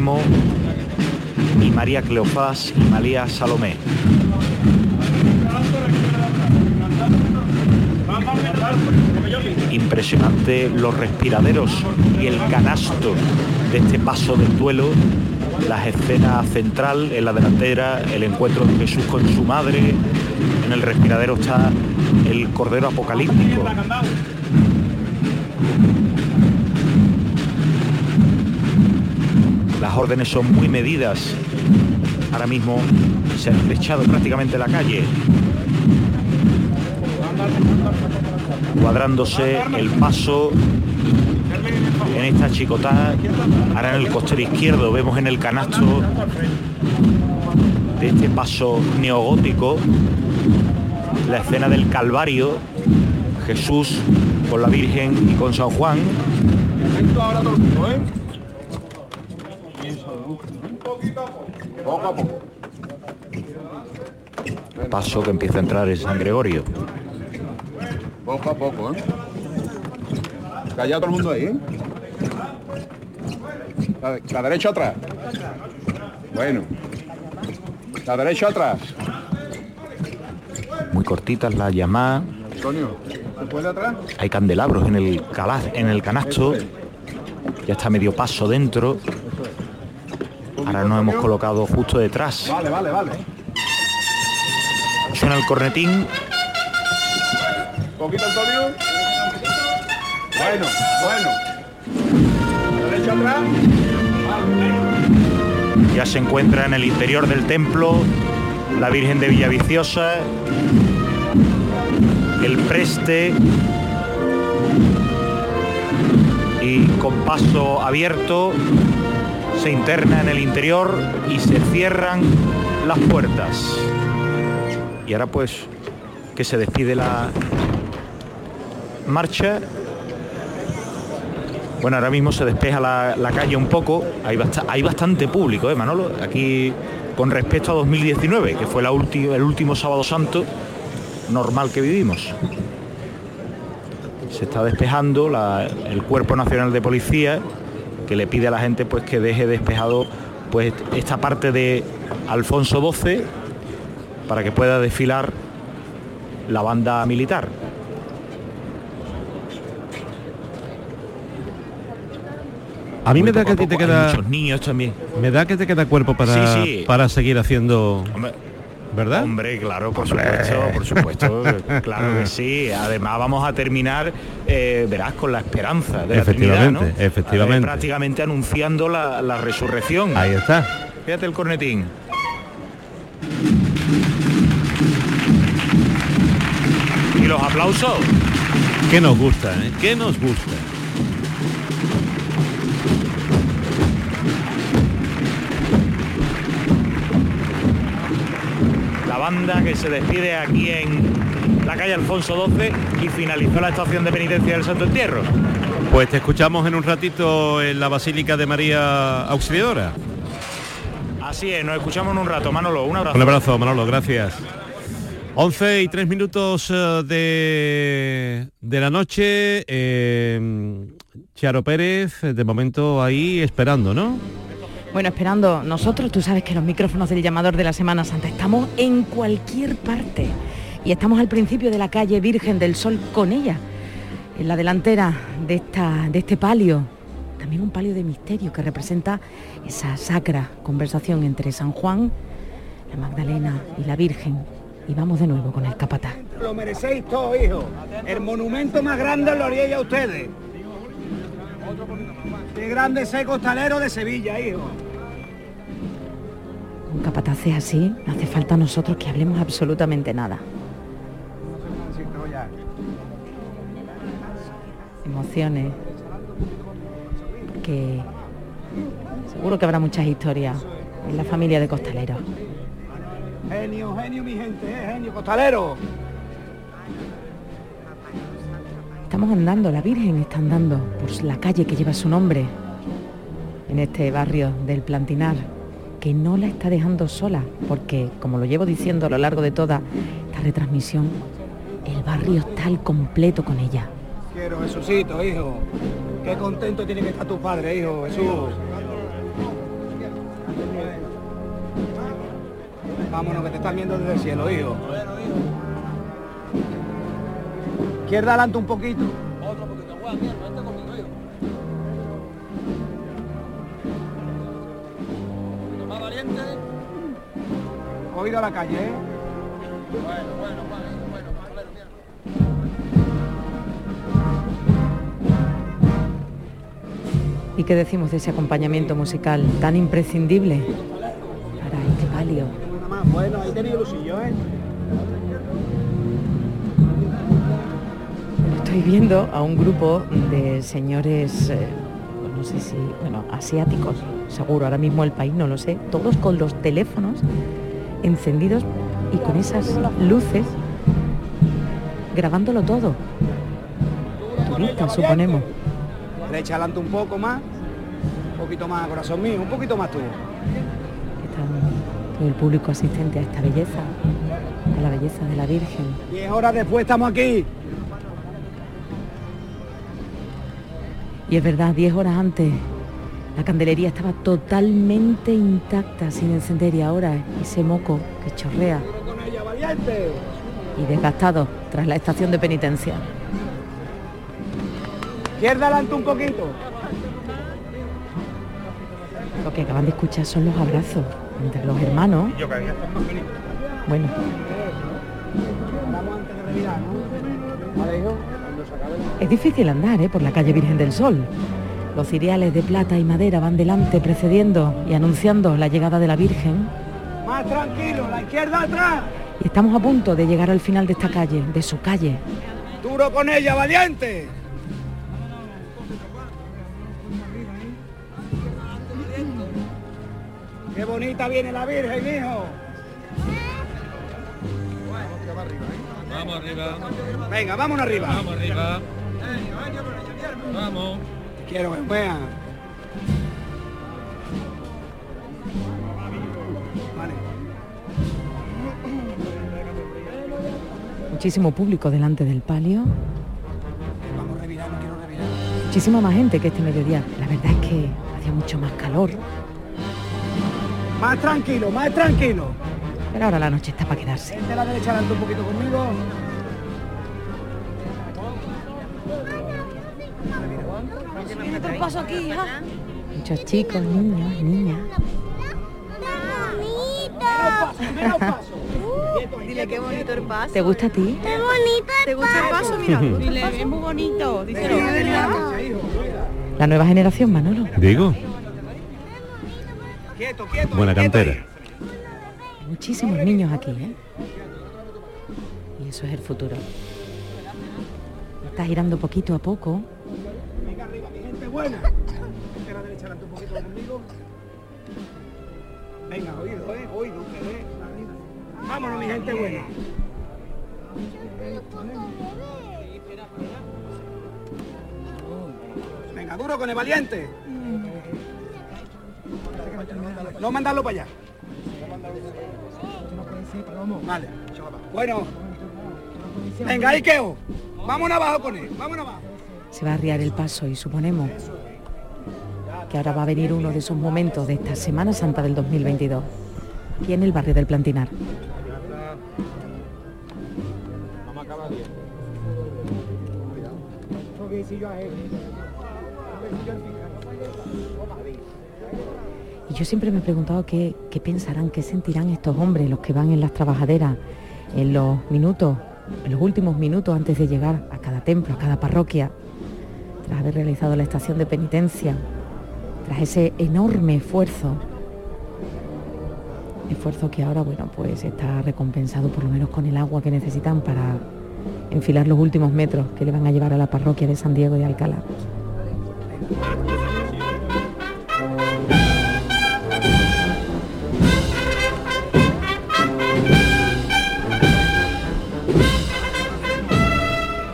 Y María Cleofás y María Salomé. Impresionante los respiraderos y el canasto de este paso del duelo, las escenas central en la delantera, el encuentro de Jesús con su madre, en el respiradero está el cordero apocalíptico. Las órdenes son muy medidas. Ahora mismo se ha estrechado prácticamente la calle. Cuadrándose el paso en esta chicotada. Ahora en el costero izquierdo vemos en el canasto de este paso neogótico la escena del Calvario, Jesús con la Virgen y con San Juan. Paso que empieza a entrar en San Gregorio. Poco a poco, ¿eh? Calla todo el mundo ahí, ¿eh? La, la derecha atrás. Bueno. La derecha atrás. Muy cortitas las llamadas. Antonio, ¿se puede atrás? Hay candelabros en el calaz, en el canasto. Ya está medio paso dentro. Ahora nos hemos colocado justo detrás. Vale, vale, vale. Suena el cornetín. Poquito, Antonio. Bueno, bueno. Derecha atrás. Ya se encuentra en el interior del templo la Virgen de Villaviciosa, el preste y con paso abierto se interna en el interior y se cierran las puertas. Y ahora pues que se despide la marcha. Bueno, ahora mismo se despeja la, la calle un poco. Hay, hay bastante público, ¿eh, Manolo? Aquí con respecto a 2019, que fue el último sábado santo normal que vivimos. Se está despejando el Cuerpo Nacional de Policía, que le pide a la gente pues que deje despejado pues esta parte de Alfonso XII para que pueda desfilar la banda militar. A mí me da que a poco ti te queda muchos niños también. me da que te queda cuerpo para Sí, sí. para seguir haciendo, Hombre, ¿verdad? Hombre, claro, por supuesto, por supuesto, claro que sí. Además vamos a terminar, eh, verás, con la esperanza de la Trinidad, ¿no? Efectivamente, efectivamente. Prácticamente anunciando la, la resurrección. Ahí está. Fíjate el cornetín. Y los aplausos. ¿Qué nos gusta, eh? ¿Qué nos gusta? Banda que se despide aquí en la calle Alfonso XII y finalizó la estación de penitencia del Santo Entierro. Pues te escuchamos en un ratito en la Basílica de María Auxiliadora. Así es, nos escuchamos en un rato. Manolo, un abrazo. Un abrazo, Manolo, gracias. 11 y 3 minutos eh, de, de la noche. eh, Charo Pérez, de momento ahí esperando, ¿no? Bueno, esperando nosotros, tú sabes que los micrófonos del llamador de la Semana Santa estamos en cualquier parte y estamos al principio de la calle Virgen del Sol con ella, en la delantera de, esta, de este palio, también un palio de misterio que representa esa sacra conversación entre San Juan, la Magdalena y la Virgen. Y vamos de nuevo con el capataz. Lo merecéis todo, hijo. El monumento más grande lo haría ya ustedes. Qué grande ese costalero de Sevilla, hijo. Con capataces así, no hace falta a nosotros que hablemos absolutamente nada. Emociones. Que seguro que habrá muchas historias en la familia de costaleros. Genio, genio, mi gente, eh, genio, costalero. Estamos andando, la Virgen está andando por la calle que lleva su nombre, en este barrio del Plantinar, que no la está dejando sola, porque, como lo llevo diciendo a lo largo de toda esta retransmisión, el barrio está al completo con ella. Quiero Jesucito, hijo. Qué contento tiene que estar tu padre, hijo, Jesús. Vámonos, que te están viendo desde el cielo, hijo. Izquierda adelante un poquito. Otro poquito, Oído a la calle, ¿eh? Bueno, bueno, ¿Y qué decimos de ese acompañamiento musical tan imprescindible para este palio? Bueno, ahí tenéis lusillo, ¿eh? Estoy viendo a un grupo de señores, eh, no sé si, bueno, asiáticos, seguro, ahora mismo el país no lo sé, todos con los teléfonos encendidos y con esas luces grabándolo todo. Turistas, suponemos. Derecha adelante un poco más. Un poquito más, corazón mío, un poquito más tú. Está todo el público asistente a esta belleza, a la belleza de la Virgen. Diez horas después estamos aquí. Y es verdad, 10 horas antes la candelería estaba totalmente intacta, sin encender y ahora ese moco que chorrea y desgastado tras la estación de penitencia. Izquierda adelante un poquito. Lo que acaban de escuchar son los abrazos entre los hermanos. Bueno. Es difícil andar ¿eh? por la calle Virgen del Sol. Los cereales de plata y madera van delante precediendo y anunciando la llegada de la Virgen. Más tranquilo, la izquierda atrás. Y estamos a punto de llegar al final de esta calle, de su calle. Duro con ella, valiente. Qué bonita viene la Virgen, hijo. Vamos arriba. Venga, vámonos arriba. Vamos arriba. Vamos. Te quiero que vean. Vale. Muchísimo público delante del palio. Vamos a revirar, no quiero revirar. Muchísima más gente que este mediodía. La verdad es que hacía mucho más calor. Más tranquilo, más tranquilo. Pero ahora la noche está para quedarse. De la derecha adelante un poquito conmigo. Paso aquí, hija. Muchos chicos, niños, niñas. Paso. Dile qué bonito el paso. ¿Te gusta a ti? Qué bonito ¿Te gusta el paso? Mira, dile, es muy bonito. Díselo. La nueva generación, Manolo. Digo, Quieto, quieto. buena cantera. Muchísimos niños aquí, ¿eh? Y eso es el futuro. Está girando poquito a poco. Buena. De la derecha un poquito conmigo. Venga, oído, eh, oído, arriba. Vámonos, mi gente buena. Venga, duro con el valiente. No mandarlo para allá. Vale. Bueno. Venga, ahí quedo. Vámonos abajo con él. Vámonos abajo. Se va a arriar el paso y suponemos que ahora va a venir uno de esos momentos de esta Semana Santa del 2022. Aquí en el barrio del Plantinar. Y yo siempre me he preguntado qué, qué pensarán, qué sentirán estos hombres, los que van en las trabajaderas, en los minutos, en los últimos minutos antes de llegar a cada templo, a cada parroquia, tras haber realizado la estación de penitencia, tras ese enorme esfuerzo, esfuerzo que ahora, bueno, pues está recompensado por lo menos con el agua que necesitan para enfilar los últimos metros que le van a llevar a la parroquia de San Diego de Alcalá.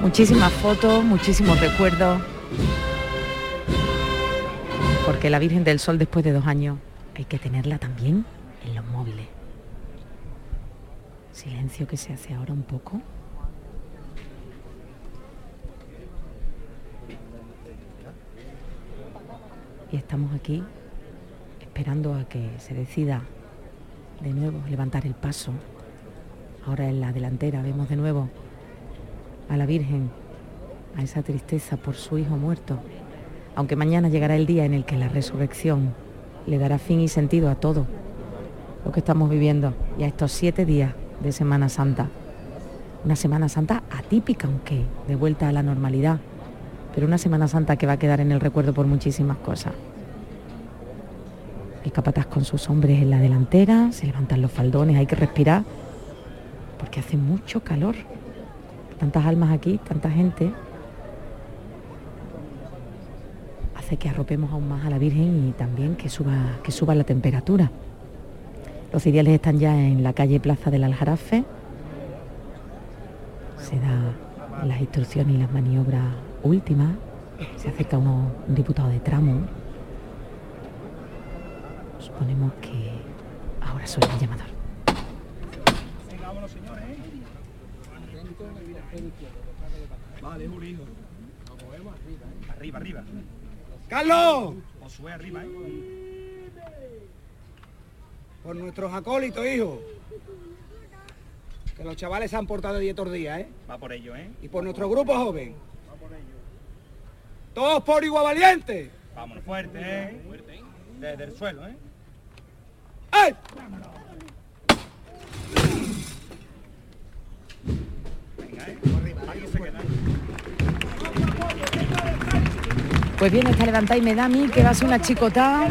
Muchísimas fotos, muchísimos recuerdos. Porque la Virgen del Sol después de dos años hay que tenerla también en los móviles. Silencio que se hace ahora un poco. Y estamos aquí esperando a que se decida de nuevo levantar el paso. Ahora en la delantera vemos de nuevo a la Virgen, a esa tristeza por su hijo muerto, aunque mañana llegará el día en el que la resurrección le dará fin y sentido a todo lo que estamos viviendo y a estos siete días de Semana Santa. Una Semana Santa atípica, aunque de vuelta a la normalidad, pero una Semana Santa que va a quedar en el recuerdo por muchísimas cosas. El capataz con sus hombres en la delantera, se levantan los faldones, hay que respirar, porque hace mucho calor. Tantas almas aquí, tanta gente. Hace que arropemos aún más a la Virgen y también que suba, que suba la temperatura. Los ideales están ya en la calle Plaza del Aljarafe. Se da las instrucciones y las maniobras últimas. Se acerca uno, un diputado de tramo. Suponemos que ahora suena el llamador. Vale, Julio. Arriba, arriba. ¡Carlos! Josué arriba, ¿eh? Por nuestros acólitos, hijo. Que los chavales se han portado de 10 días, ¿eh? Va por ello, ¿eh? Y por nuestro grupo joven. Todos por igual valiente. Vámonos fuerte, ¿eh? Desde el suelo, ¿eh? ¡Ay! Pues bien, esta levanta y me da a mí que va a ser una chicota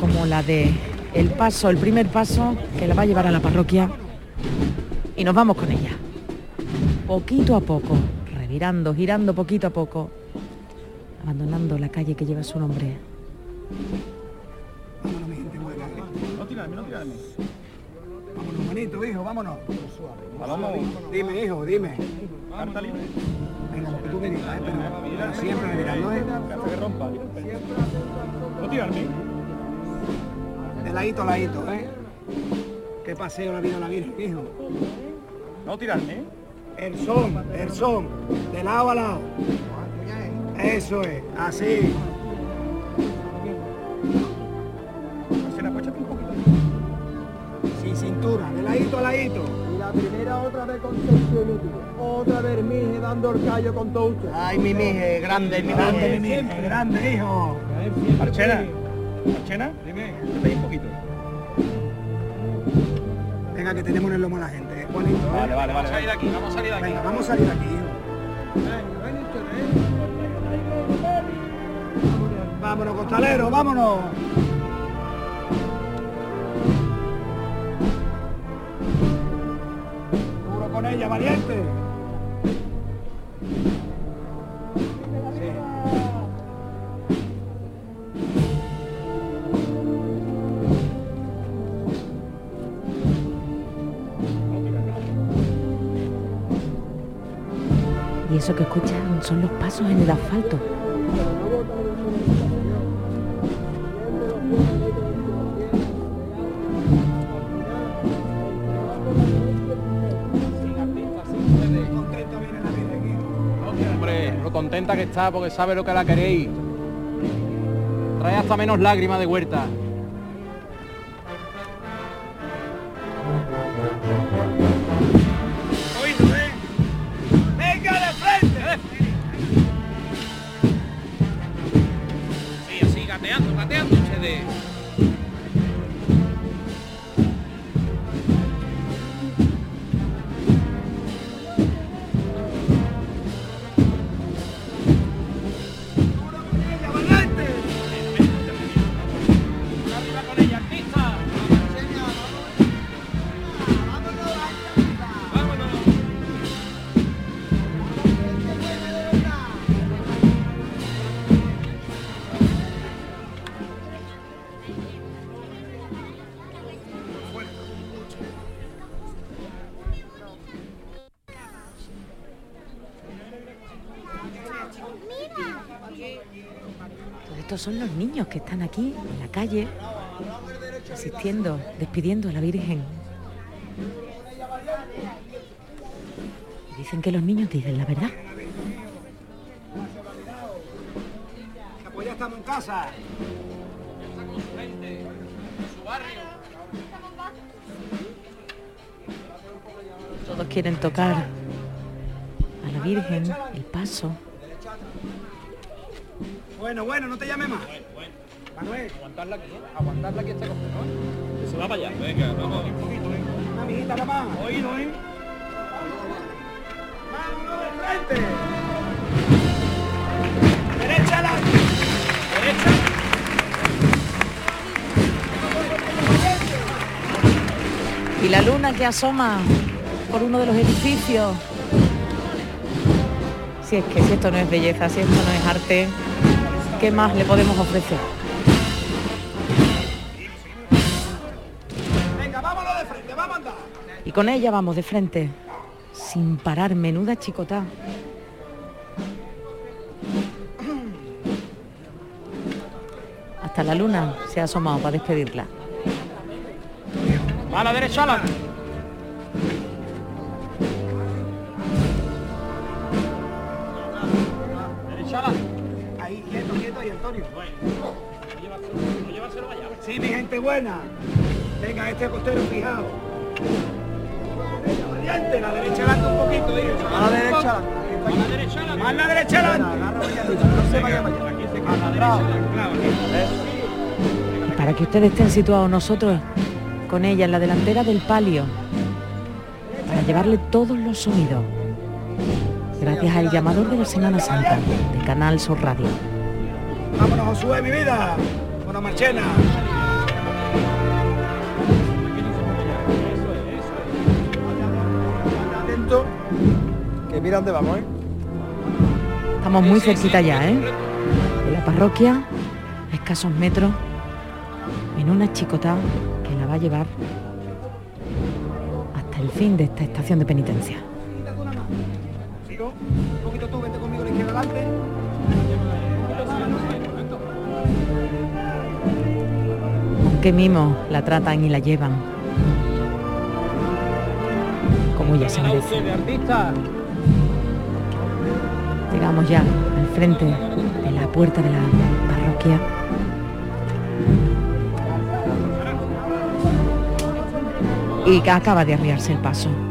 como la de el paso, el primer paso que la va a llevar a la parroquia y nos vamos con ella. Poquito a poco, revirando, girando poquito a poco, abandonando la calle que lleva su nombre. Vámonos, mi gente buena. No tirarme, no tirarme. Vámonos, manito, hijo, vámonos. Vamos. Dime, hijo, dime. Carta libre. Tú me digas, ¿eh? Pero, siempre me dirás, ¿no? Hasta que rompa. No tirarme. De ladito a ladito, ¿eh? Qué paseo la vida la Virgen, hijo. No tirarme, ¿eh? El son, el son, de lado a lado. Eso es, así. Sin cintura, de ladito a ladito. Otra vez con Otra vez Mije dando el callo con todo usted. Ay, mi mije, grande, mi grande, mi mije, grande, hijo. Marchena. Marchena. Dime. Vete un poquito. Venga, que tenemos en el lomo a la gente, ¿eh? Juanito, ¿eh? Vale, vale, vale. Vamos a salir de aquí, vamos a salir de aquí. Venga, vamos a salir de aquí, hijo. Vámonos, costalero, vámonos. Con ella, valiente. Y eso que escuchan son los pasos en el asfalto. Que está porque sabe lo que la queréis. Trae hasta menos lágrimas de huerta. Estos son los niños que están aquí en la calle, asistiendo, despidiendo a la Virgen. Dicen que los niños dicen la verdad. Pues ya estamos en casa. Su barrio. Todos quieren tocar a la Virgen, el paso. Bueno, bueno, no te llame más. Manuel, Aguantarla aquí, ¿eh? aguantarla aquí este coge, ¿no? Se va para allá. Venga, vamos. una amiguita más. Oído, ¿eh? ¡Mano de frente! ¡Derecha la... ¡Derecha! Y la luna que asoma por uno de los edificios. Si es que si esto no es belleza, si esto no es arte, ¿qué más le podemos ofrecer? Venga, vámonos de frente, vamos a andar. Y con ella vamos de frente, sin parar, menuda chicotá. Hasta la luna se ha asomado para despedirla. A la derecha, Alan. Gente buena. Venga, este costero fijado. Venga, Valiente, la derecha adelante un poquito, hijo. A la derecha. A la derecha, Alan. A la derecha adelante. No se vaya para allá. La derecha. Para que ustedes estén situados nosotros con ella en la delantera del palio, para llevarle todos los sonidos. Gracias al llamador de la Semana Santa, de Canal Sur Radio. Vámonos, Josué, mi vida. Bueno, Marchena. Que mira dónde vamos, ¿eh? Estamos muy cerquita ya, ¿eh? De la parroquia, a escasos metros, en una chicota que la va a llevar hasta el fin de esta estación de penitencia. Un poquito tú, vente conmigo a la izquierda adelante. Con qué mimo la tratan y la llevan. Como ella se merece. Llegamos ya al frente de la puerta de la parroquia. Y acaba de arriarse el paso.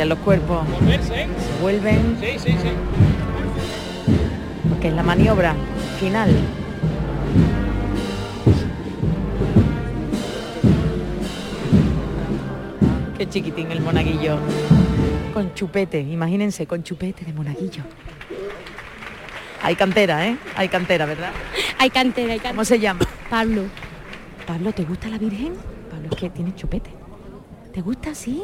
Cambian los cuerpos, Volverse, se vuelven, Sí, sí, sí. porque es la maniobra final. Qué chiquitín el monaguillo. Con chupete, imagínense, con chupete de monaguillo. Hay cantera, ¿eh? Hay cantera, ¿verdad? Hay cantera, hay cantera. ¿Cómo se llama? Pablo. Pablo, ¿te gusta la Virgen? Pablo, es que tiene chupete. ¿Te gusta, sí?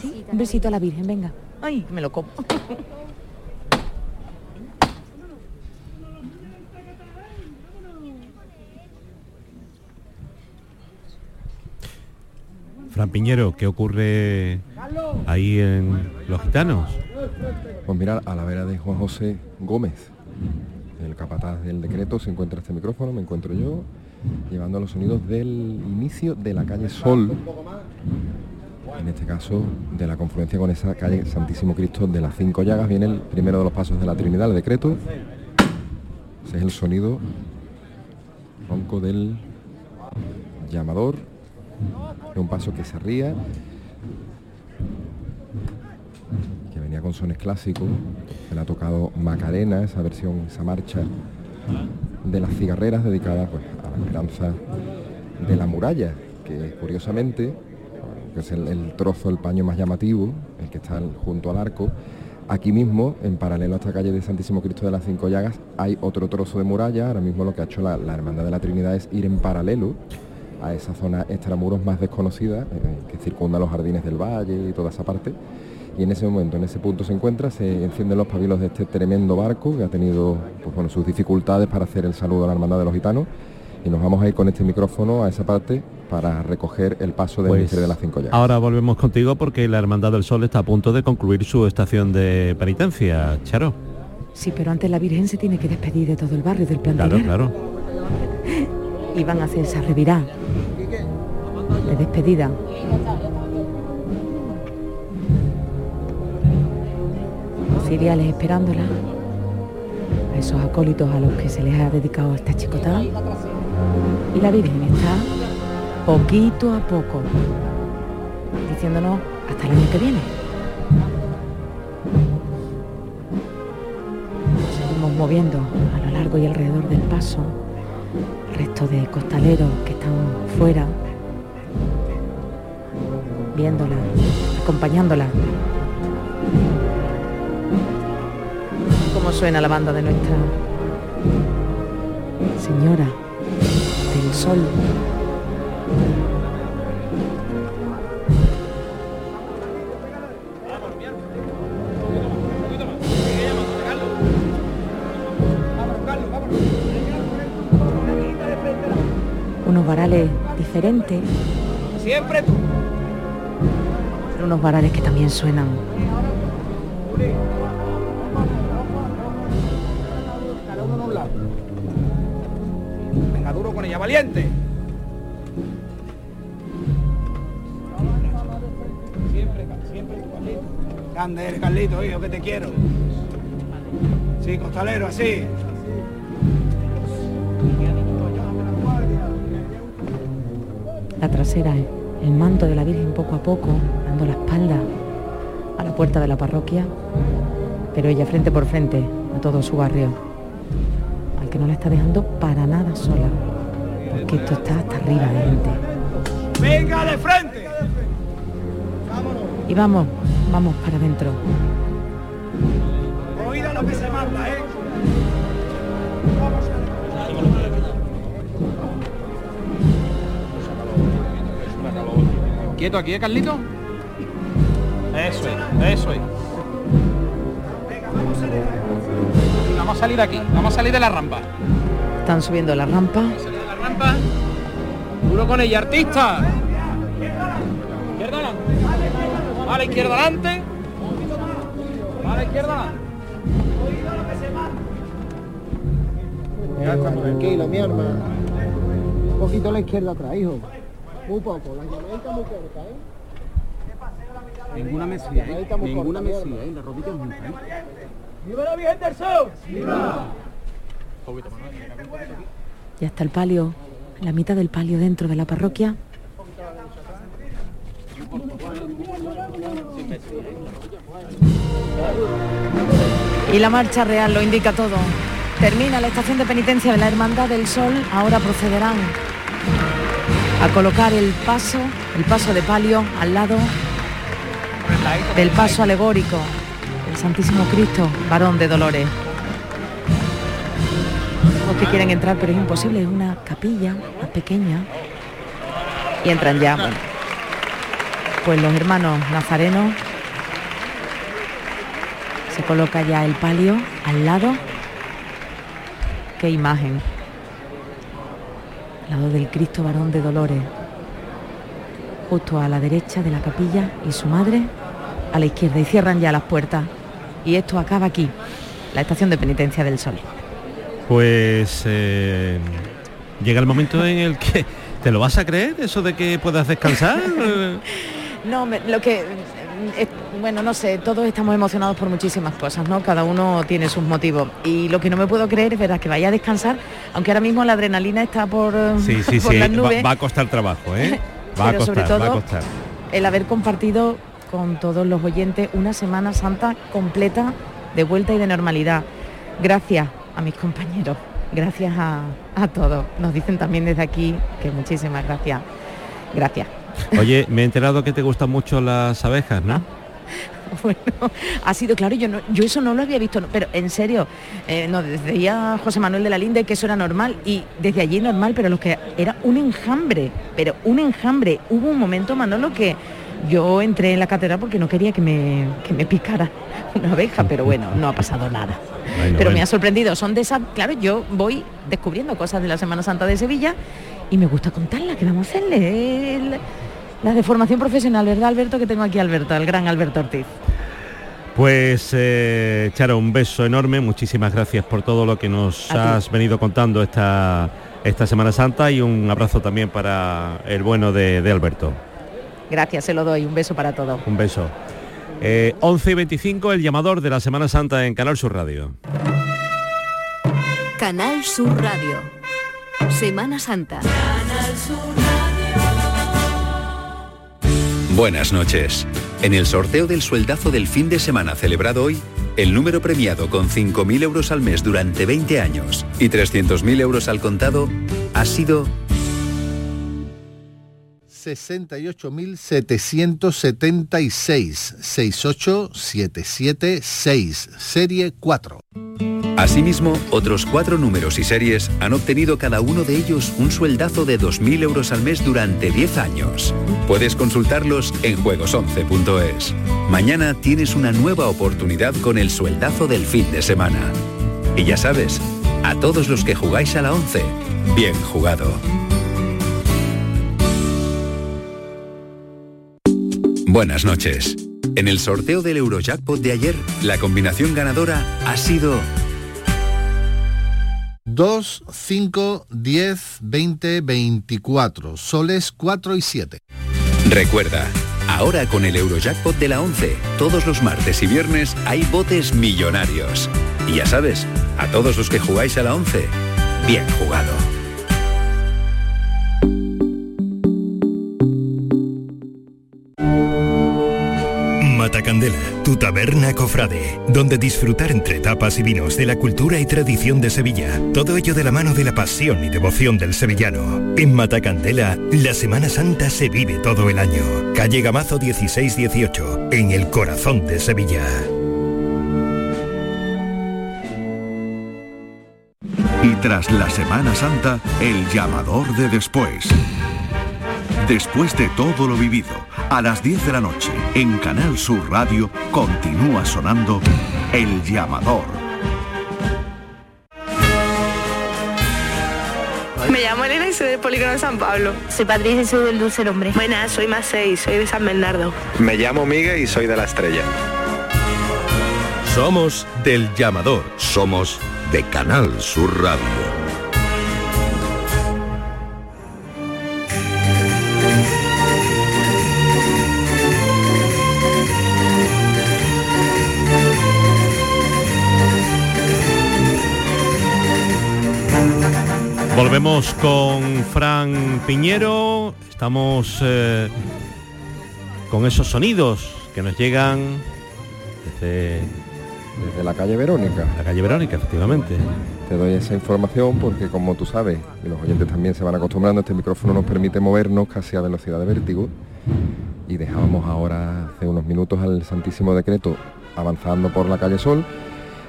Sí, un besito a la Virgen, venga. Ay, me lo como. Fran Piñero, ¿qué ocurre ahí en Los Gitanos? Pues mira, a la vera de Juan José Gómez, el capataz del decreto, se encuentra este micrófono, me encuentro yo, llevando los sonidos del inicio de la calle Sol, en este caso de la confluencia con esa calle Santísimo Cristo de las Cinco Llagas, viene el primero de los pasos de la Trinidad, el decreto. Ese es el sonido ronco del llamador, es un paso que se ría, que venía con sones clásicos, que le ha tocado Macarena, esa versión, esa marcha de las cigarreras dedicada pues, a la esperanza de la muralla, que curiosamente, que es el, trozo, el paño más llamativo, el que está junto al arco, aquí mismo, en paralelo a esta calle de Santísimo Cristo de las Cinco Llagas, hay otro trozo de muralla, ahora mismo lo que ha hecho la, la Hermandad de la Trinidad es ir en paralelo a esa zona extramuros más desconocida, eh, que circunda los jardines del valle y toda esa parte. Y en ese momento, en ese punto se encuentra, se encienden los pabilos de este tremendo barco que ha tenido pues, bueno, sus dificultades para hacer el saludo a la Hermandad de los Gitanos. Y nos vamos a ir con este micrófono a esa parte para recoger el paso del Pues, de las cinco llagas. Ahora volvemos contigo porque la Hermandad del Sol está a punto de concluir su estación de penitencia, Charo. Sí, pero antes la Virgen se tiene que despedir de todo el barrio, del Claro, plantel. claro. y van a hacer esa revirá de despedida. Los ciriales esperándola, a esos acólitos a los que se les ha dedicado esta chicotada. Y la Virgen está poquito a poco diciéndonos hasta el año que viene. Seguimos moviendo a lo largo y alrededor del paso el resto de costaleros que están fuera, viéndola, acompañándola. Cómo suena la banda de nuestra Señora del Sol. Unos varales diferentes, Siempre tú. pero unos varales que también suenan. Duro con ella, valiente. Siempre, siempre tú, Carlito. Grande eres, Carlito, hijo, que te quiero. Sí, costalero, así. La trasera, el manto de la Virgen poco a poco, dando la espalda a la puerta de la parroquia, pero ella frente por frente a todo su barrio, al que no la está dejando para nada sola, porque esto está hasta arriba de gente. Venga, de frente. Y vamos, vamos para adentro. Oída lo que se manda, ¿eh? Quieto aquí, ¿eh, Carlito? Eso es, eso es. A salir aquí, vamos a salir de la rampa. Están subiendo la rampa. Salir de la rampa. Duro con ella, artista. Izquierda adelante. Vale, izquierda adelante. Vale, izquierda adelante. Ya estamos tranquilo, mi hermano. Un poquito a la izquierda atrás, hijo. Muy poco, la llamadita muy corta, ¿eh? Ninguna mesía, estamos Ninguna mesía, ¿eh? La rodilla junta, ¿eh? ¡Viva la Virgen! Ya está el palio, la mitad del palio dentro de la parroquia. Y la marcha real lo indica todo. Termina la estación de penitencia de la Hermandad del Sol. Ahora procederán a colocar el paso, el paso de palio al lado del paso alegórico Santísimo Cristo, varón de Dolores. Los que quieren entrar, pero es imposible, es una capilla más pequeña. Y entran ya. Pues los hermanos nazarenos se coloca ya el palio al lado. Qué imagen. Al lado del Cristo varón de Dolores. Justo a la derecha de la capilla y su madre a la izquierda. Y cierran ya las puertas. Y esto acaba aquí, la estación de penitencia del Sol. Pues eh, llega el momento en el que te lo vas a creer, eso de que puedas descansar. No, me- lo que... eh, bueno, no sé, todos estamos emocionados por muchísimas cosas, ¿no? Cada uno tiene sus motivos. Y lo que no me puedo creer es verdad que vaya a descansar, aunque ahora mismo la adrenalina está por, eh, sí, sí, por sí, las va, nubes. va a costar trabajo, ¿eh? Va a Pero sobre costar, va a todo- costar. el haber compartido con todos los oyentes una Semana Santa completa de vuelta y de normalidad. Gracias a mis compañeros, gracias a, a todos. Nos dicen también desde aquí que muchísimas gracias. Gracias. Oye, me he enterado que te gustan mucho las abejas, ¿no? Bueno, ha sido claro, yo no, yo eso no lo había visto, no, pero en serio, eh, nos decía José Manuel de la Linde que eso era normal y desde allí normal, pero lo que era un enjambre, pero un enjambre. Hubo un momento, Manolo, que yo entré en la catedral porque no quería que me, que me picara una abeja, pero bueno, no ha pasado nada. Bueno, pero me ha sorprendido, son de esas, claro, yo voy descubriendo cosas de la Semana Santa de Sevilla y me gusta contarlas, que vamos a hacerle el- la de formación profesional, ¿verdad, Alberto? Que tengo aquí a Alberto, el gran Alberto Ortiz. Pues eh, Charo, un beso enorme, muchísimas gracias por todo lo que nos A ti. has venido contando esta, esta Semana Santa y un abrazo también para el bueno de, de Alberto. Gracias, se lo doy. Un beso para todos. Un beso. Eh, 11 y 25, el llamador de la Semana Santa en Canal Sur Radio. Canal Sur Radio. Semana Santa. Buenas noches. En el sorteo del sueldazo del fin de semana celebrado hoy, el número premiado con 5.000 euros al mes durante 20 años y 300.000 euros al contado ha sido 68.776 68776 serie 4. Asimismo, otros cuatro números y series han obtenido cada uno de ellos un sueldazo de 2.000 euros al mes durante 10 años. Puedes consultarlos en juegos11.es. Mañana tienes una nueva oportunidad con el sueldazo del fin de semana. Y ya sabes, a todos los que jugáis a la 11, bien jugado. Buenas noches. En el sorteo del Eurojackpot de ayer, la combinación ganadora ha sido 2, 5, 10, 20, 24. Soles 4 y 7. Recuerda, ahora con el Eurojackpot de la 11, todos los martes y viernes hay botes millonarios. Y ya sabes, a todos los que jugáis a la 11, bien jugado. Tu taberna cofrade, donde disfrutar entre tapas y vinos de la cultura y tradición de Sevilla, todo ello de la mano de la pasión y devoción del sevillano. En Matacandela, la Semana Santa se vive todo el año. Calle Gamazo 1618, en el corazón de Sevilla. Y tras la Semana Santa, el llamador de después. Después de todo lo vivido, a las 10 de la noche, en Canal Sur Radio, continúa sonando El Llamador. Me llamo Elena y soy del Polígono de San Pablo. Soy Patricia y soy del Dulce Nombre. Buenas, soy Macei, soy de San Bernardo. Me llamo Miguel y soy de La Estrella. Somos del Llamador. Somos de Canal Sur Radio. Volvemos con Fran Piñero. Estamos eh, con esos sonidos que nos llegan desde, desde la calle Verónica. La calle Verónica, efectivamente. Te doy esa información porque como tú sabes, y los oyentes también se van acostumbrando, este micrófono nos permite movernos casi a velocidad de vértigo. Y dejábamos ahora hace unos minutos al Santísimo Decreto avanzando por la calle Sol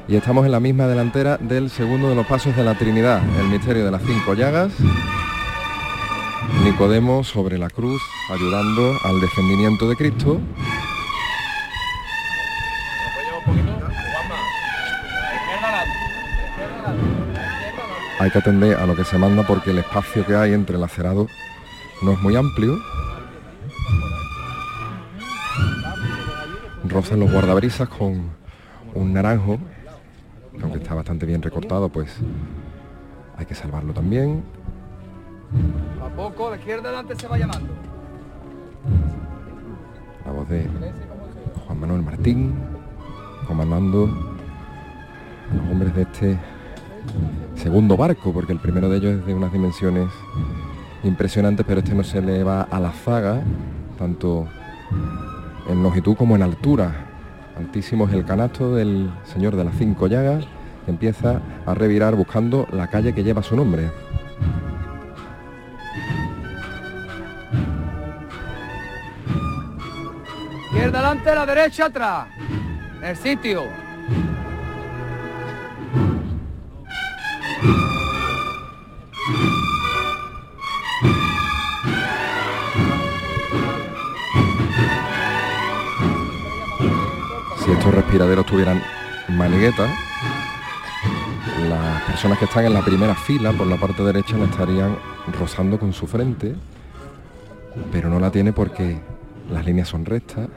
y estamos en la misma delantera del segundo de los pasos de la Trinidad, el misterio de las cinco llagas. Nicodemo sobre la cruz, ayudando al defendimiento de Cristo. Hay que atender a lo que se manda porque el espacio que hay entre el acerado no es muy amplio. Rozan los guardabrisas con un naranjo está bastante bien recortado, pues hay que salvarlo también. A poco, la izquierda delante se va llamando. La voz de Juan Manuel Martín, comandando a los hombres de este segundo barco, porque el primero de ellos es de unas dimensiones impresionantes, pero este no se le va a la zaga, tanto en longitud como en altura. Altísimo es el canasto del señor de las cinco llagas, empieza a revirar buscando la calle que lleva su nombre. Izquierda adelante, la derecha atrás. En el sitio. Si estos respiraderos tuvieran manigueta, las personas que están en la primera fila por la parte derecha la estarían rozando con su frente, pero no la tiene porque las líneas son rectas,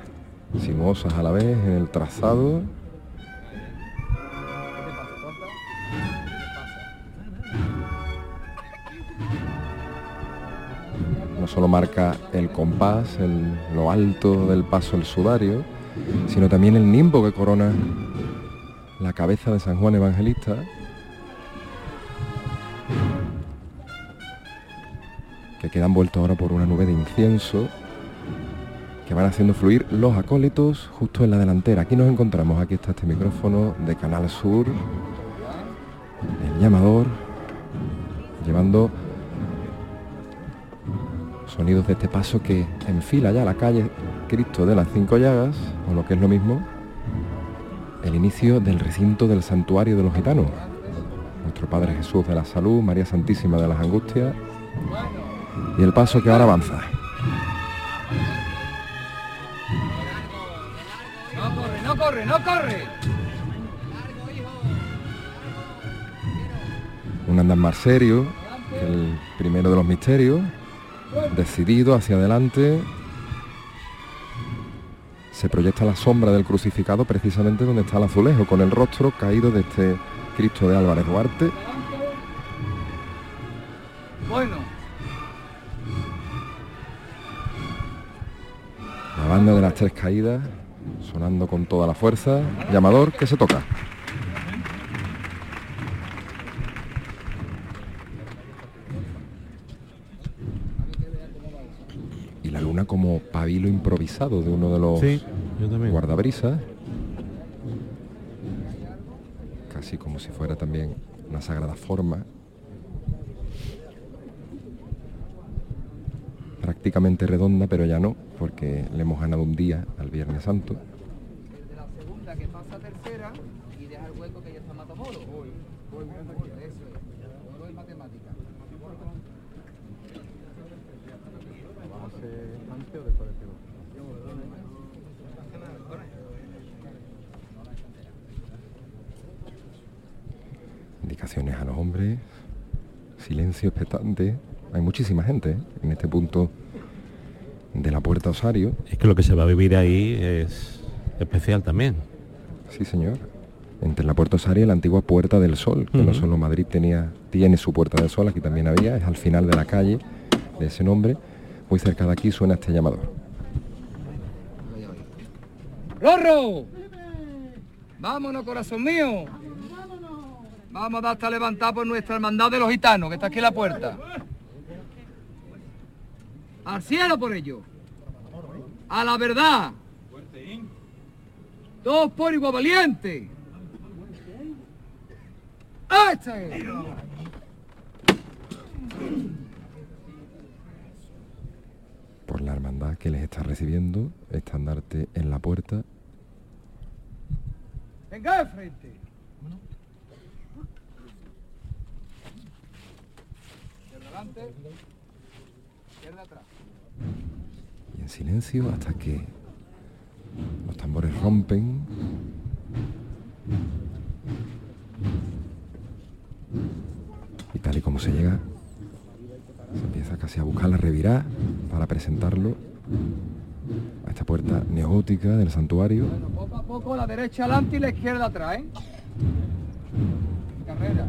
sinuosas a la vez en el trazado. no solo marca el compás, el- lo alto del paso, el sudario, sino también el nimbo que corona la cabeza de San Juan Evangelista. Que queda envuelto ahora por una nube de incienso que van haciendo fluir los acólitos justo en la delantera. Aquí nos encontramos, aquí está este micrófono de Canal Sur, el llamador, llevando sonidos de este paso que enfila ya la calle Cristo de las Cinco Llagas, o lo que es lo mismo, el inicio del recinto del santuario de los gitanos. Nuestro Padre Jesús de la Salud, María Santísima de las Angustias, y el paso que ahora avanza. No corre, no corre, no corre. un andar más serio, el primero de los misterios, decidido hacia adelante. Se proyecta la sombra del crucificado precisamente donde está el azulejo, con el rostro caído de este Cristo de Álvarez Duarte. De las tres caídas, sonando con toda la fuerza. Llamador que se toca. Y la luna como pabilo improvisado de uno de los Sí, guardabrisas. Casi como si fuera también una sagrada forma. Prácticamente redonda, pero ya no, porque le hemos ganado un día al Viernes Santo. de la segunda que pasa a tercera y deja el hueco que ya está Matamoro. Voy, voy, Eso es. Todo es matemática. Indicaciones a los hombres. Silencio expectante. Hay muchísima gente ¿eh? en este punto de la Puerta Osario. Es que lo que se va a vivir ahí es especial también. Sí, señor. Entre la Puerta Osario y la antigua Puerta del Sol, que no solo Madrid tenía, tiene su Puerta del Sol, aquí también había, es al final de la calle de ese nombre. Muy cerca de aquí suena este llamador. ¡Rorro! Vámonos, corazón mío. Vamos a dar hasta levantar por nuestra hermandad de los gitanos, que está aquí en la puerta. Al cielo por ello. A la verdad. Dos por igual valiente. ¡Este! Por la hermandad que les está recibiendo, estandarte en la puerta. Venga de frente. Izquierda adelante. Y en silencio hasta que los tambores rompen. Y tal y como se llega, se empieza casi a buscar la revirá para presentarlo a esta puerta neogótica del santuario. Poco a poco la derecha adelante y la izquierda atrás, ¿eh? Carrera.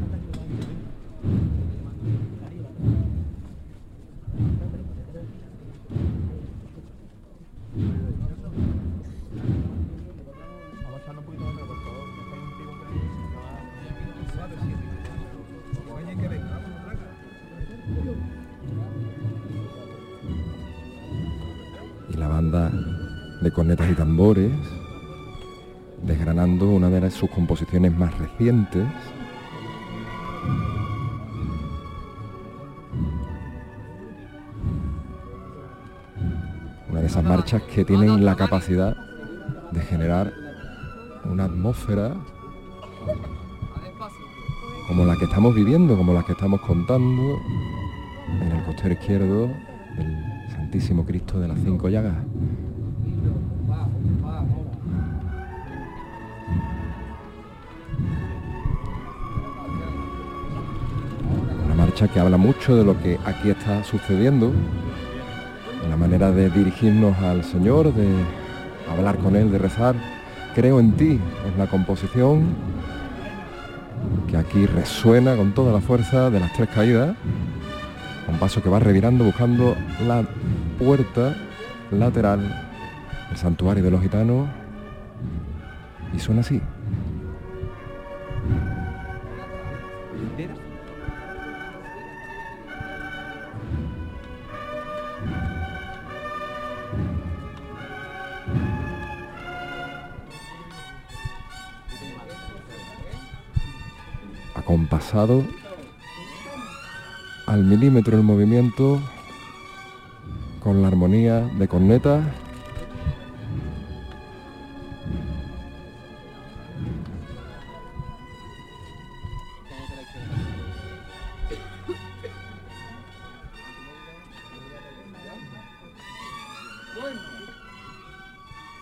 Cornetas y tambores, desgranando una de sus composiciones más recientes. Una de esas marchas que tienen la capacidad de generar una atmósfera como la que estamos viviendo, como la que estamos contando en el costero izquierdo del Santísimo Cristo de las Cinco Llagas. Que habla mucho de lo que aquí está sucediendo, de la manera de dirigirnos al Señor, de hablar con Él, de rezar. Creo en ti, es la composición que aquí resuena con toda la fuerza de las tres caídas. Un paso que va revirando buscando la puerta lateral del santuario de los gitanos. Y suena así. Al milímetro el movimiento con la armonía de corneta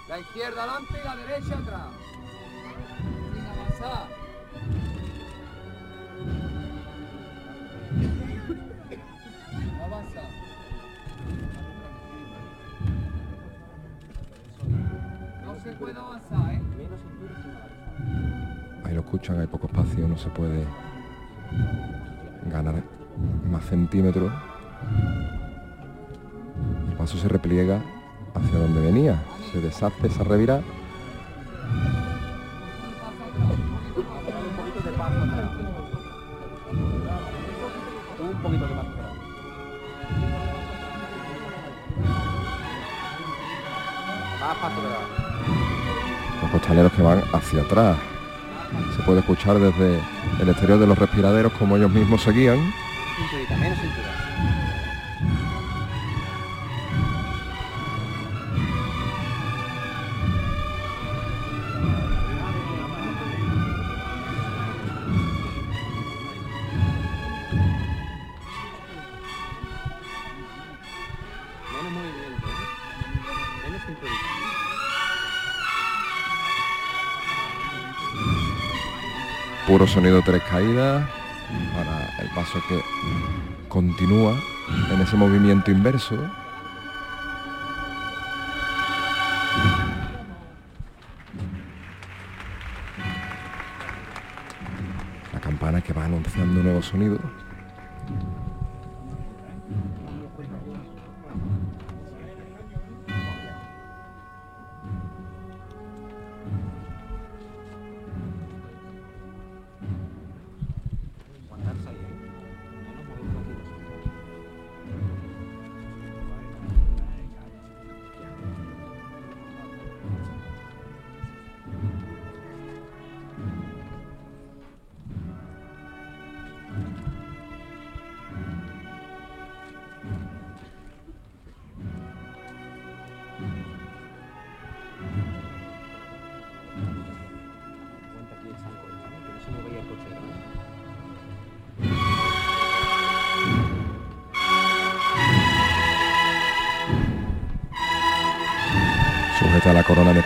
La izquierda adelante y la derecha atrás. Repliega hacia donde venía se deshace esa revira. Un poquito de los costaleros que van hacia atrás. Se puede escuchar desde el exterior de los respiraderos como ellos mismos seguían puro sonido tres caídas para el paso que continúa en ese movimiento inverso. La campana que va anunciando un nuevo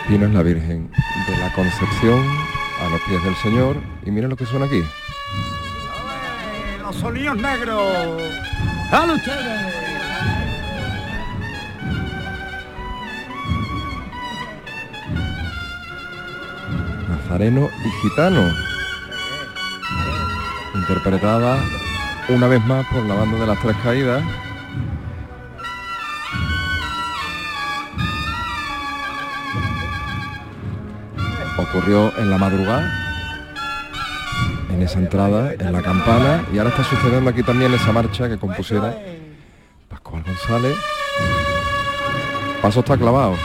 espinas la Virgen de la Concepción a los pies del Señor y miren lo que suena aquí Los sonidos negros. ¡Dale ustedes! Nazareno y Gitano interpretada una vez más por la banda de las tres caídas ocurrió en la madrugada en esa entrada en la campana y ahora está sucediendo aquí también esa marcha que compusiera Pascual González. Paso está clavado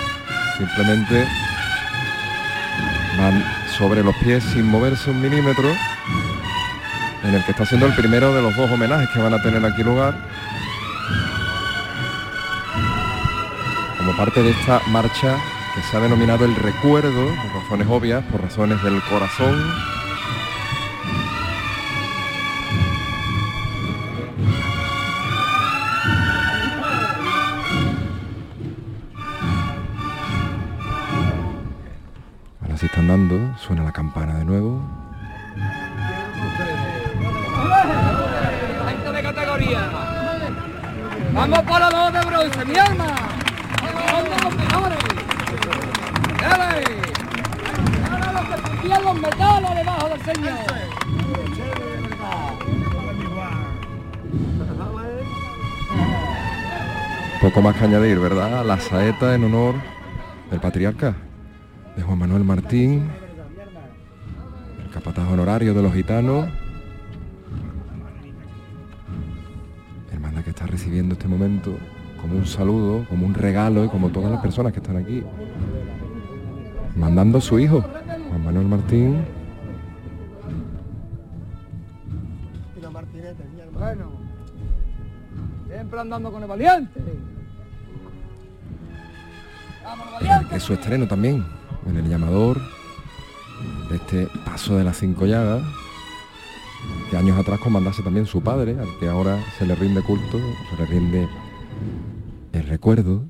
simplemente van sobre los pies sin moverse un milímetro en el que está siendo el primero de los dos homenajes que van a tener aquí lugar. Como parte de esta marcha que se ha denominado el recuerdo, por razones obvias, por razones del corazón. Ahora sí están dando, suena la campana de nuevo. Vamos por los de bronce, mi alma. Poco más que añadir, ¿verdad? La saeta en honor del patriarca de Juan Manuel Martín, el capataz honorario de los gitanos. Hermana que está recibiendo este momento como un saludo, como un regalo y como todas las personas que están aquí. Mandando a su hijo, Juan Manuel Martín, Bueno, siempre andando con el valiente. Vámonos, valiente. es su estreno también en el llamador de este paso de las cinco llagas que años atrás comandase también su padre al que ahora se le rinde culto se le rinde el recuerdo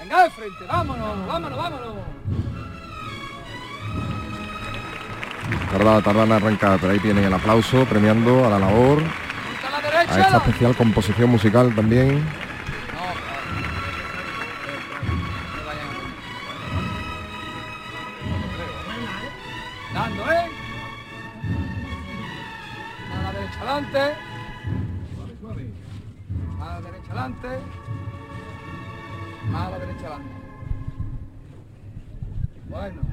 Venga de frente, vámonos, vámonos, vámonos. tarda tardan en arrancar pero ahí tienen el aplauso premiando a la labor A esta especial composición musical también Dando, ¿eh? Adelante. A la derecha adelante. A la derecha adelante. Bueno.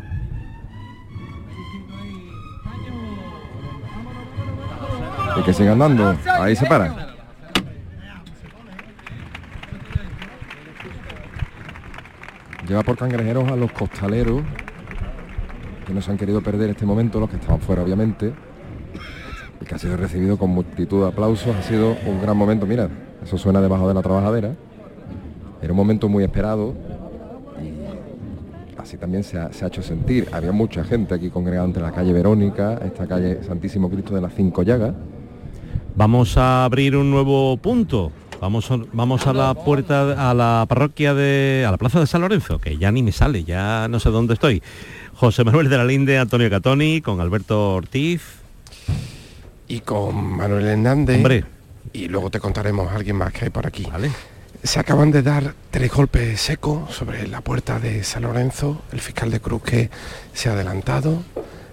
y que sigan dando ahí se para lleva por cangrejeros a los costaleros que no se han querido perder este momento los que estaban fuera obviamente que ha sido recibido con multitud de aplausos ha sido un gran momento mira eso suena debajo de la trabajadera era un momento muy esperado y así también se ha, hecho sentir había mucha gente aquí congregada entre la calle Verónica esta calle Santísimo Cristo de las Cinco Llagas Vamos a abrir un nuevo punto. Vamos a, vamos a la puerta, a la parroquia de, a la plaza de San Lorenzo, que ya ni me sale, ya no sé dónde estoy. José Manuel de la Linde, Antonio Catoni, con Alberto Ortiz. Y con Manuel Hernández. Hombre. Y luego te contaremos a alguien más que hay por aquí. Se acaban de dar tres golpes secos sobre la puerta de San Lorenzo. El fiscal de Cruz que se ha adelantado.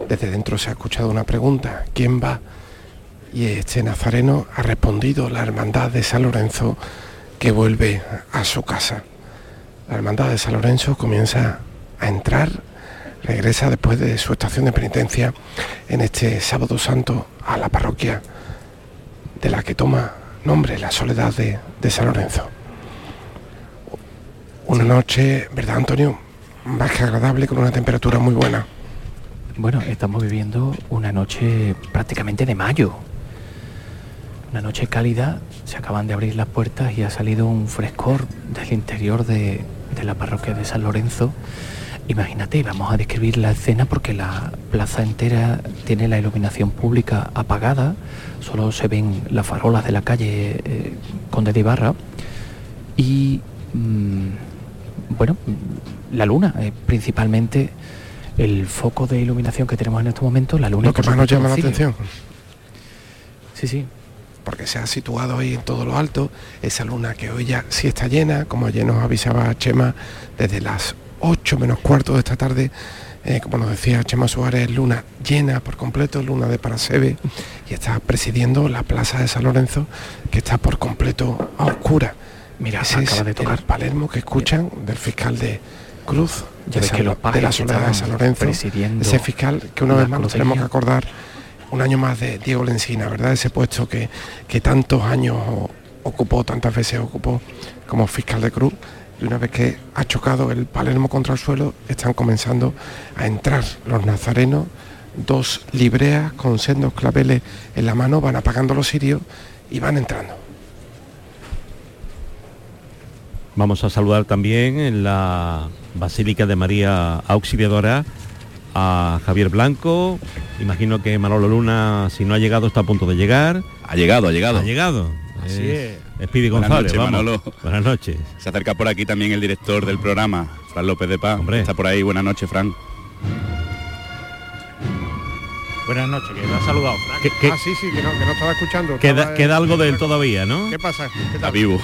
Desde dentro se ha escuchado una pregunta. ¿Quién va? Y este nazareno ha respondido la hermandad de San Lorenzo que vuelve a su casa. La hermandad de San Lorenzo comienza a entrar, regresa después de su estación de penitencia en este sábado santo a la parroquia de la que toma nombre la soledad de, de San Lorenzo. Una noche, ¿verdad Antonio? Más que agradable con una temperatura muy buena. Bueno, estamos viviendo una noche prácticamente de mayo. Una noche cálida, se acaban de abrir las puertas y ha salido un frescor del interior de, de la parroquia de San Lorenzo. Imagínate, vamos a describir la escena porque la plaza entera tiene la iluminación pública apagada, solo se ven las farolas de la calle eh, Conde de Ibarra y, mm, bueno, la luna, eh, principalmente el foco de iluminación que tenemos en este momento, la luna. Lo que más nos llama la atención. Sí, sí. Porque se ha situado ahí en todo lo alto, esa luna que hoy ya sí está llena, como ayer nos avisaba Chema, desde las 8 menos cuarto de esta tarde, eh, como nos decía Chema Suárez, luna llena por completo, luna de Parasebe, y está presidiendo la plaza de San Lorenzo, que está por completo a oscura. Mira, Ese acaba es de tocar. el Palermo que escuchan del fiscal de Cruz, Ya de, San- que los de la soledad de San Lorenzo, presidiendo ese fiscal que una vez más nos tenemos que acordar un año más de Diego Lencina, ¿verdad? Ese puesto que, que tantos años ocupó, tantas veces ocupó como fiscal de Cruz. Y una vez que ha chocado el Palermo contra el suelo, están comenzando a entrar los nazarenos, dos libreas con sendos claveles en la mano, van apagando los sirios y van entrando. Vamos a saludar también en la Basílica de María Auxiliadora a Javier Blanco. Imagino que Manolo Luna, si no ha llegado, está a punto de llegar. Ha llegado, ha llegado. Ha llegado. Así es. Speedy Buenas González, noches, vamos. Manolo. Buenas noches. Se acerca por aquí también el director del programa, Fran López de Paz. Está por ahí. Buenas noches, Fran. Buenas noches, que me ha saludado, Frank. Ah, sí, sí, que no, que no estaba escuchando. Queda, estaba- queda algo de él todavía, ¿no? ¿Qué pasa? ¿Qué Está vivo.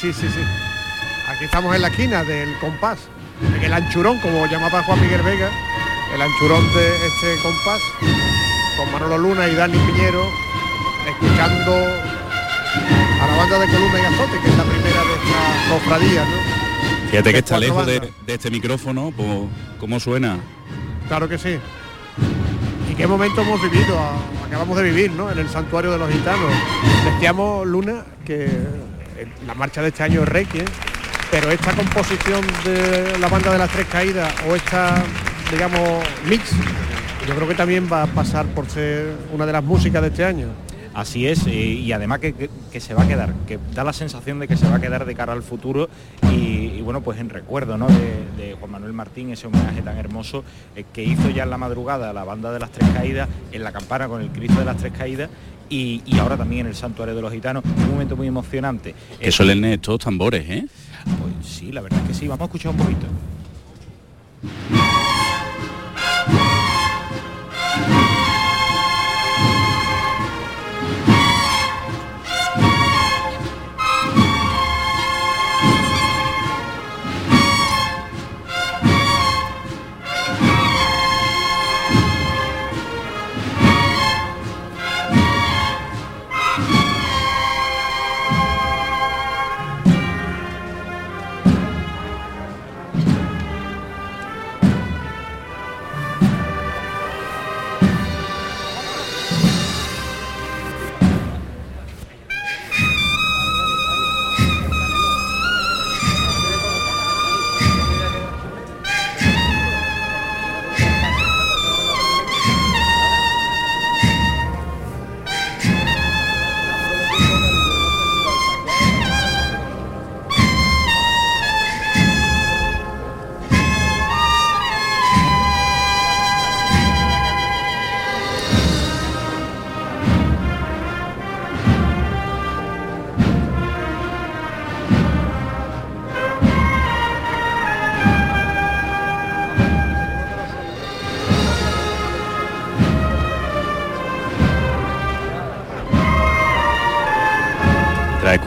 Sí, sí, sí. Aquí estamos en la esquina del compás, en el anchurón, como llamaba Juan Miguel Vega, el anchurón de este compás con Manolo Luna y Dani Piñero escuchando a la banda de Columna y Azote, que es la primera de esta cofradía, ¿no? Fíjate que está lejos de, este micrófono, pues, ¿cómo suena? Claro que sí. ¿Y qué momento hemos vivido? a- Acabamos de vivir, ¿no? En el santuario de los gitanos. Decíamos, Luna, que eh, la marcha de este año es Requiem, pero esta composición de la banda de las tres caídas o esta, digamos, mix, yo creo que también va a pasar por ser una de las músicas de este año. Así es, eh, y además que, que- que se va a quedar, que da la sensación de que se va a quedar de cara al futuro y, y bueno, pues en recuerdo ¿no? de, de Juan Manuel Martín, ese homenaje tan hermoso eh, que hizo ya en la madrugada la banda de las Tres Caídas, en la campana con el Cristo de las Tres Caídas y, y ahora también en el Santuario de los Gitanos, un momento muy emocionante. Que suelen estos tambores, ¿eh? Pues sí, la verdad es que sí, vamos a escuchar un poquito.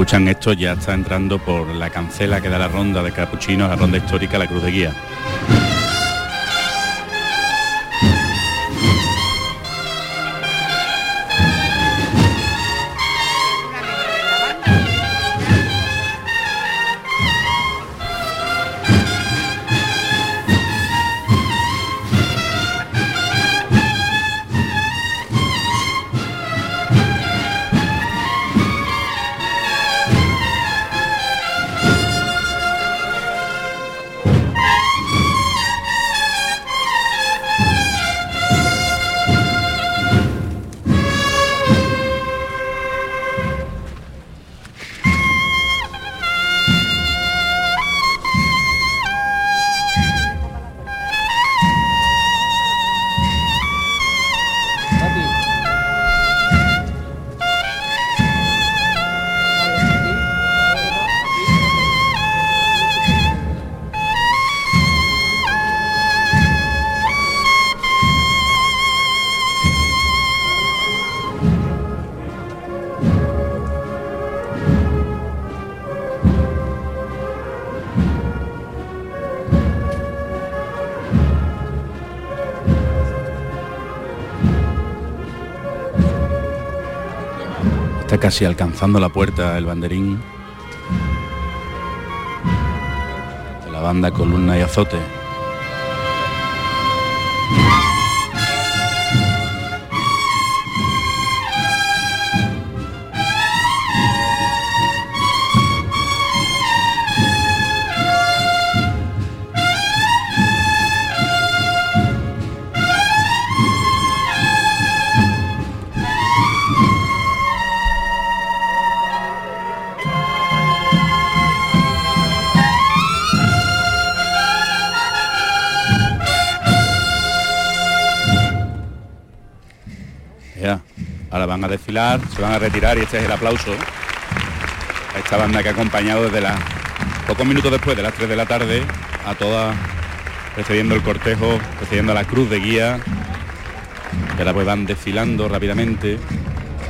Escuchan esto ya está entrando por la cancela que da la ronda de capuchinos, la ronda histórica, la cruz de guía. Casi alcanzando la puerta el banderín de la banda Columna y Azote. Se van a retirar y este es el aplauso a esta banda que ha acompañado desde las pocos minutos después de las 3 de la tarde a todas precediendo el cortejo, precediendo a la cruz de guía. Y ahora pues van desfilando rápidamente,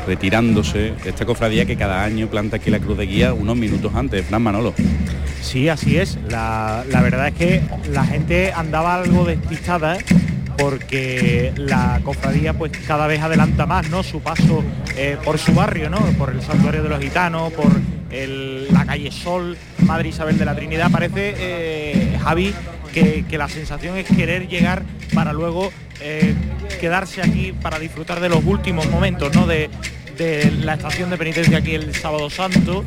retirándose. Esta cofradía que cada año planta aquí la cruz de guía unos minutos antes, Fran Manolo. Sí, así es. La, la verdad es que la gente andaba algo despistada, ¿eh? Porque la cofradía pues cada vez adelanta más ¿no? su paso eh, por su barrio, ¿no? por el santuario de los gitanos, por la calle Sol, Madre Isabel de la Trinidad. Parece, eh, Javi, que, la sensación es querer llegar para luego eh, quedarse aquí para disfrutar de los últimos momentos ¿no? de, de la estación de penitencia aquí el sábado santo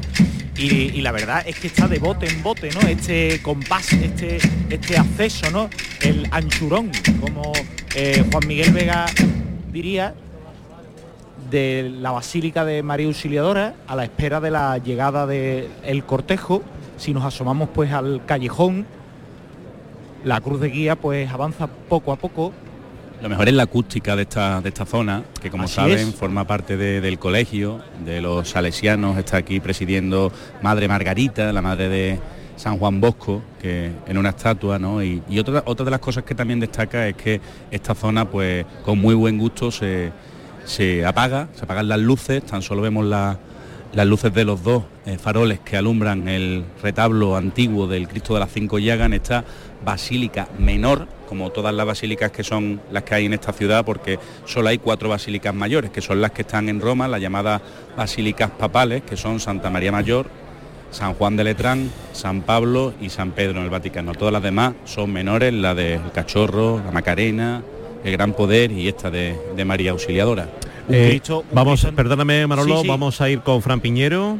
y, la verdad es que está de bote en bote, ¿no? Este compás, este, este acceso, ¿no? El anchurón, como eh, Juan Miguel Vega diría, de la Basílica de María Auxiliadora a la espera de la llegada del cortejo. Si nos asomamos pues al callejón, la cruz de guía pues avanza poco a poco lo mejor es la acústica de esta, de esta zona, que como saben forma parte del colegio, de los salesianos, está aquí presidiendo Madre Margarita, la madre de San Juan Bosco, que en una estatua, ¿no? Y, otra, otra de las cosas que también destaca es que esta zona, pues con muy buen gusto se, apaga, se apagan las luces, tan solo vemos las luces de los dos eh, faroles que alumbran el retablo antiguo del Cristo de las Cinco Llagas en esta basílica menor como todas las basílicas que son las que hay en esta ciudad, porque solo hay cuatro basílicas mayores, que son las que están en Roma, las llamadas basílicas papales, que son Santa María Mayor, San Juan de Letrán, San Pablo y San Pedro en el Vaticano. Todas las demás son menores, la del Cachorro, la Macarena, el Gran Poder y esta de, María Auxiliadora. Eh, vamos, perdóname Manolo, vamos a ir con Fran Piñero.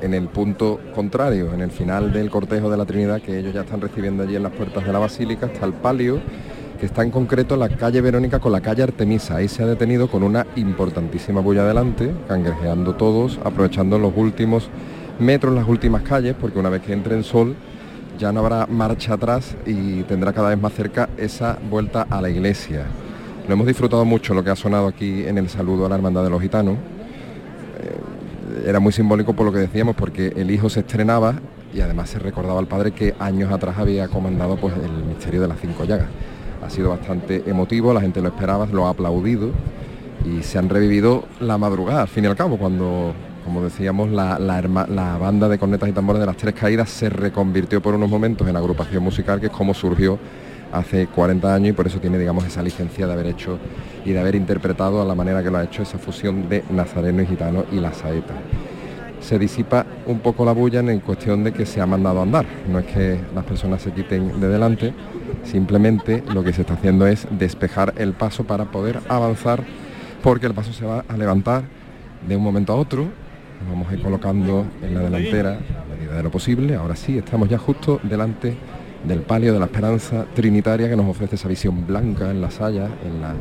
En el punto contrario, en el final del cortejo de la Trinidad, que ellos ya están recibiendo allí en las puertas de la Basílica, está el palio, que está en concreto en la calle Verónica con la calle Artemisa. Ahí se ha detenido con una importantísima bulla adelante, cangrejeando todos, aprovechando los últimos metros, las últimas calles, porque una vez que entre el sol ya no habrá marcha atrás y tendrá cada vez más cerca esa vuelta a la iglesia. Lo hemos disfrutado mucho lo que ha sonado aquí en el saludo a la Hermandad de los Gitanos era muy simbólico por lo que decíamos, porque el hijo se estrenaba y además se recordaba al padre que años atrás había comandado pues, el misterio de las cinco llagas. Ha sido bastante emotivo, la gente lo esperaba, lo ha aplaudido y se han revivido la madrugada, al fin y al cabo, cuando, como decíamos, la, la banda de cornetas y tambores de las tres caídas se reconvirtió por unos momentos en agrupación musical, que es como surgió hace 40 años y por eso tiene digamos esa licencia de haber hecho y de haber interpretado a la manera que lo ha hecho esa fusión de nazareno y gitano y la saeta. Se disipa un poco la bulla en cuestión de que se ha mandado a andar, no es que las personas se quiten de delante, simplemente lo que se está haciendo es despejar el paso para poder avanzar porque el paso se va a levantar de un momento a otro, vamos a ir colocando en la delantera a medida de lo posible, ahora sí, estamos ya justo delante del palio de la esperanza trinitaria que nos ofrece esa visión blanca en la saya, en, la,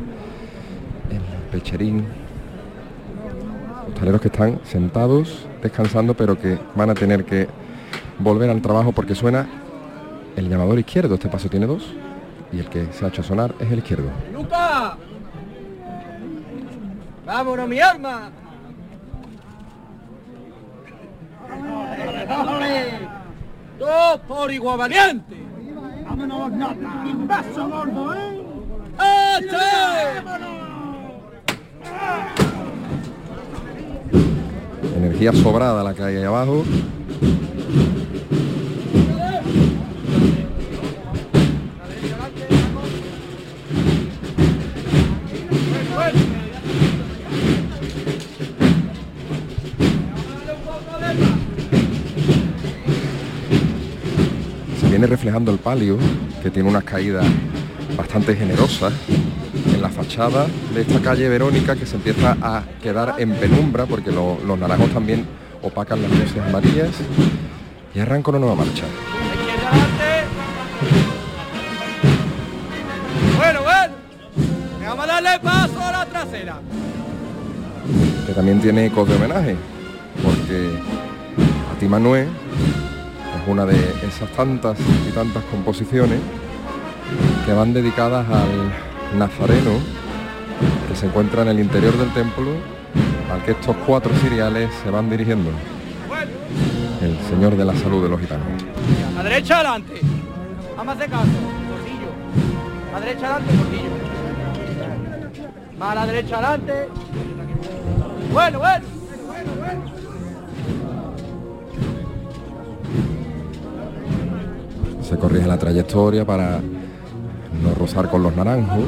pecherín. Hostaleros que están sentados, descansando, pero que van a tener que volver al trabajo porque suena el llamador izquierdo. Este paso tiene dos y el que se ha hecho sonar es el izquierdo. ¡Luca! ¡Vámonos, mi arma! ¡Dos por igual valiente! Energía sobrada la hay ahí abajo. Reflejando el palio, que tiene unas caídas bastante generosas en la fachada de esta calle Verónica que se empieza a quedar en penumbra porque los naranjos también opacan las luces amarillas y arranca una nueva marcha. Bueno, bueno, vamos a darle paso a la trasera. Que también tiene ecos de homenaje, porque a ti Manuel una de esas tantas y tantas composiciones que van dedicadas al Nazareno que se encuentra en el interior del templo al que estos cuatro ciriales se van dirigiendo. El Señor de la Salud de los Gitanos. A derecha adelante. Vamos a hacer caso. Gordillo. A derecha adelante, gordillo. Más a la derecha adelante. Bueno, bueno. Se corrige la trayectoria para no rozar con los naranjos.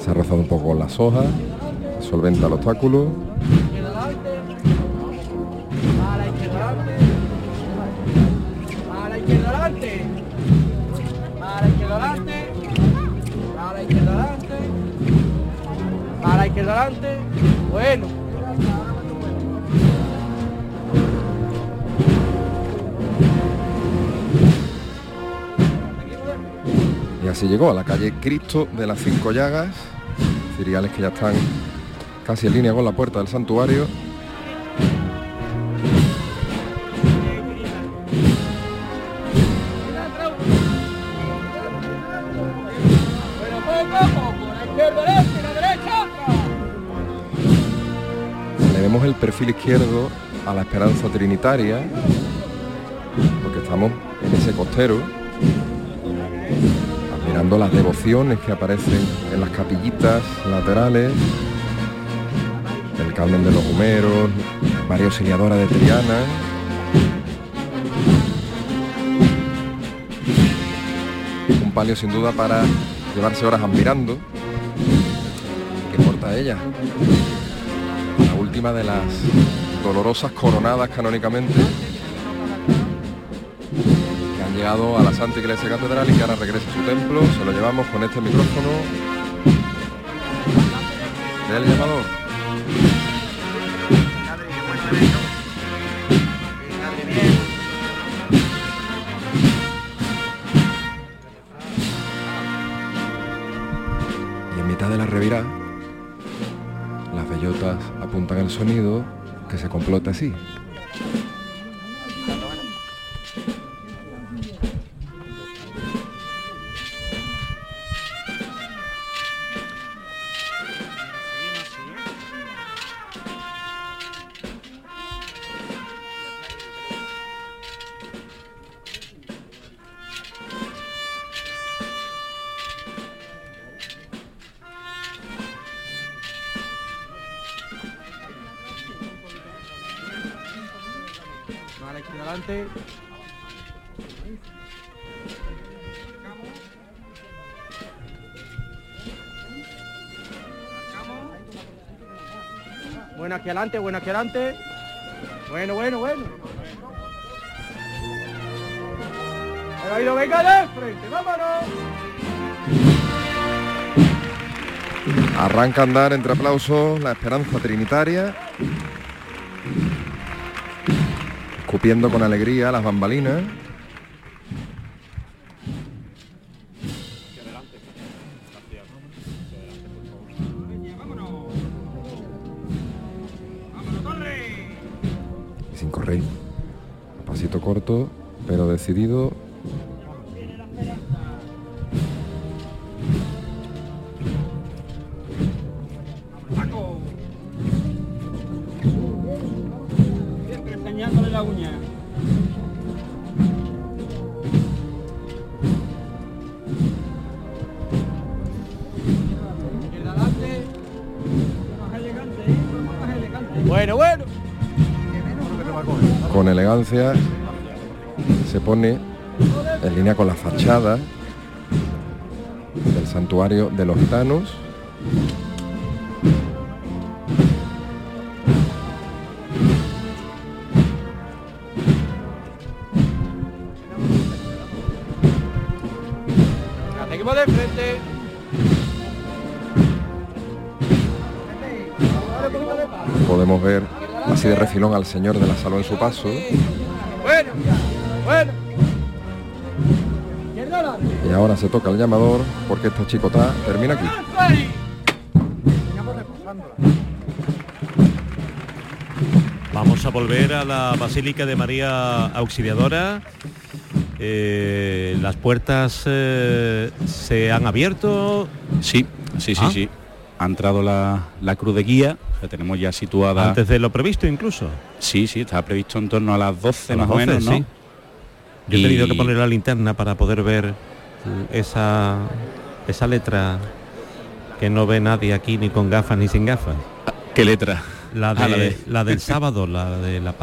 se ha rozado un poco con las hojas, solventa el obstáculo. A la izquierda adelante. A así llegó a la calle Cristo de las Cinco Llagas, ciriales que ya están casi en línea con la puerta del santuario. Le vemos el perfil izquierdo a la esperanza trinitaria, porque estamos en ese costero, admirando las devociones que aparecen en las capillitas laterales, el Carmen de los Humeros, María Auxiliadora de Triana. Un palio sin duda para llevarse horas admirando. ¿Qué importa ella? la última de las dolorosas coronadas canónicamente llegado a la Santa Iglesia Catedral y que ahora regresa a su templo. Se lo llevamos con este micrófono del llamador. Y en mitad de la revirá las bellotas apuntan el sonido que se complota así. Adelante, buena adelante. Bueno, bueno, bueno. El oído venga de frente, vámonos. Arranca andar entre aplausos la esperanza trinitaria. Escupiendo con alegría las bambalinas. Pasito corto, pero decidido. Se pone en línea con la fachada del santuario de los gitanos. Al señor de la salud en su paso. Bueno, bueno. Y ahora se toca el llamador porque esta chicota termina aquí. Vamos a volver a la Basílica de María Auxiliadora. Eh, las puertas eh, se han abierto. Sí, sí, sí, Ah. sí. Ha entrado la, la cruz de guía, la tenemos ya situada. Antes de lo previsto incluso. Sí, sí, estaba previsto en torno a las 12 A más las o menos, 12, ¿no? sí. Yo he tenido que poner la linterna para poder ver eh, esa, esa letra que no ve nadie aquí ni con gafas ni sin gafas. ¿Qué letra? La, de, Ah, la de- la del sábado, la de la paz.